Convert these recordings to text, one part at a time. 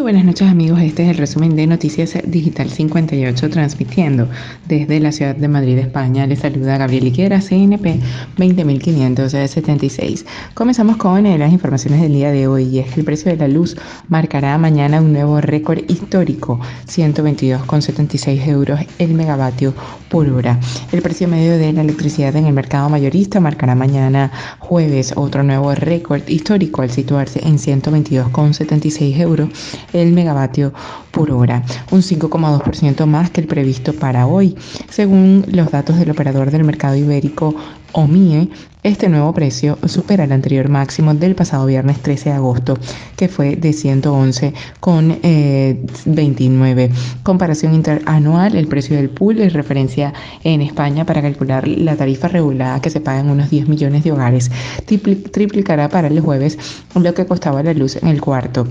Buenas noches amigos, este es el resumen de Noticias Digital 58 transmitiendo desde la ciudad de Madrid, España. Les saluda Gabriel Iquera, CNP 20576. Comenzamos con eh, las informaciones del día de hoy y es que el precio de la luz marcará mañana un nuevo récord histórico, 122,76 euros el megavatio por hora. El precio medio de la electricidad en el mercado mayorista marcará mañana jueves otro nuevo récord histórico al situarse en 122,76 euros el megavatio por hora, un 5,2% más que el previsto para hoy. Según los datos del operador del mercado ibérico OMIE, este nuevo precio supera el anterior máximo del pasado viernes 13 de agosto, que fue de 111,29. con eh, Comparación interanual, el precio del pool es referencia en España para calcular la tarifa regulada que se paga en unos 10 millones de hogares. Triplicará para el jueves lo que costaba la luz en el cuarto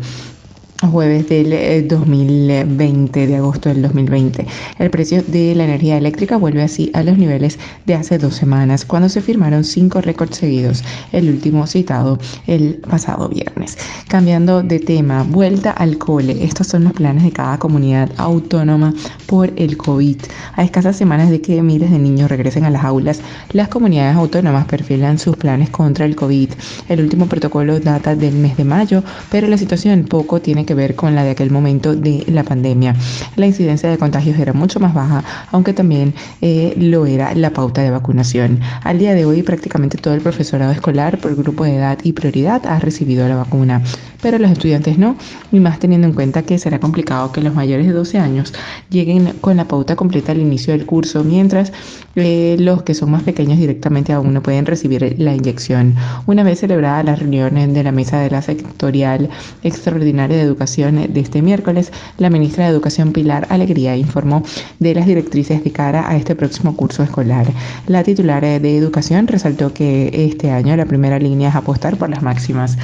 jueves del 2020, eh, de agosto del 2020. El precio de la energía eléctrica vuelve así a los niveles de hace dos semanas, cuando se firmaron cinco récords seguidos, el último citado el pasado viernes. Cambiando de tema, vuelta al cole. Estos son los planes de cada comunidad autónoma por el COVID. A escasas semanas de que miles de niños regresen a las aulas, las comunidades autónomas perfilan sus planes contra el COVID. El último protocolo data del mes de mayo, pero la situación poco tiene que ver con la de aquel momento de la pandemia. La incidencia de contagios era mucho más baja, aunque también eh, lo era la pauta de vacunación. Al día de hoy prácticamente todo el profesorado escolar por grupo de edad y prioridad ha recibido la vacuna, pero los estudiantes no, y más teniendo en cuenta que será complicado que los mayores de 12 años lleguen con la pauta completa al inicio del curso, mientras eh, los que son más pequeños directamente aún no pueden recibir la inyección. Una vez celebrada la reunión de la mesa de la sectorial extraordinaria de educación, de este miércoles, la ministra de Educación Pilar Alegría informó de las directrices de cara a este próximo curso escolar. La titular de Educación resaltó que este año la primera línea es apostar por las máximas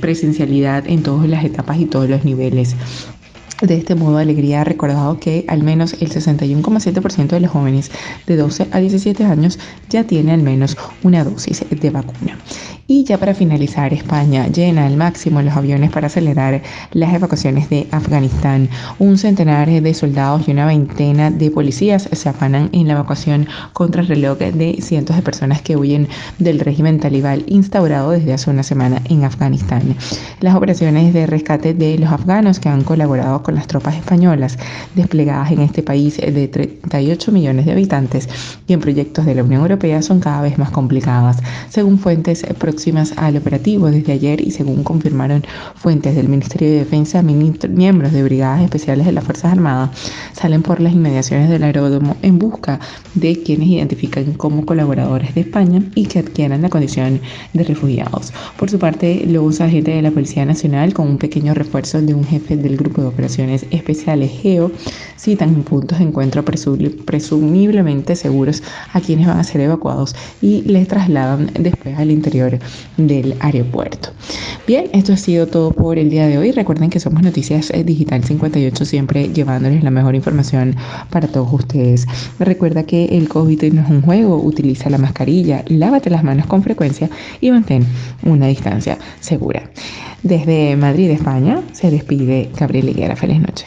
presencialidad en todas las etapas y todos los niveles. De este modo, Alegría ha recordado que al menos el 61,7% de los jóvenes de 12 a 17 años ya tiene al menos una dosis de vacuna. Y ya para finalizar, España llena al máximo los aviones para acelerar las evacuaciones de Afganistán. Un centenar de soldados y una veintena de policías se afanan en la evacuación contra el reloj de cientos de personas que huyen del régimen talibán instaurado desde hace una semana en Afganistán. Las operaciones de rescate de los afganos que han colaborado con las tropas españolas desplegadas en este país de 38 millones de habitantes y en proyectos de la Unión Europea son cada vez más complicadas. Según fuentes próximas al operativo desde ayer y según confirmaron fuentes del Ministerio de Defensa, miembros de brigadas especiales de las Fuerzas Armadas salen por las inmediaciones del aeródromo en busca de quienes identifican como colaboradores de España y que adquieran la condición de refugiados. Por su parte, los agentes de la Policía Nacional, con un pequeño refuerzo de un jefe del grupo de operaciones especiales GEO, citan puntos de encuentro presumiblemente seguros a quienes van a ser evacuados y les trasladan después al interior del aeropuerto. Bien, esto ha sido todo por el día de hoy. Recuerden que somos Noticias eh, Digital 58, siempre llevándoles la mejor información para todos ustedes. Recuerda que el COVID no es un juego, utiliza la mascarilla, lávate las manos con frecuencia y mantén una distancia segura. Desde Madrid, España, se despide Gabriel Higuera. Feliz noche.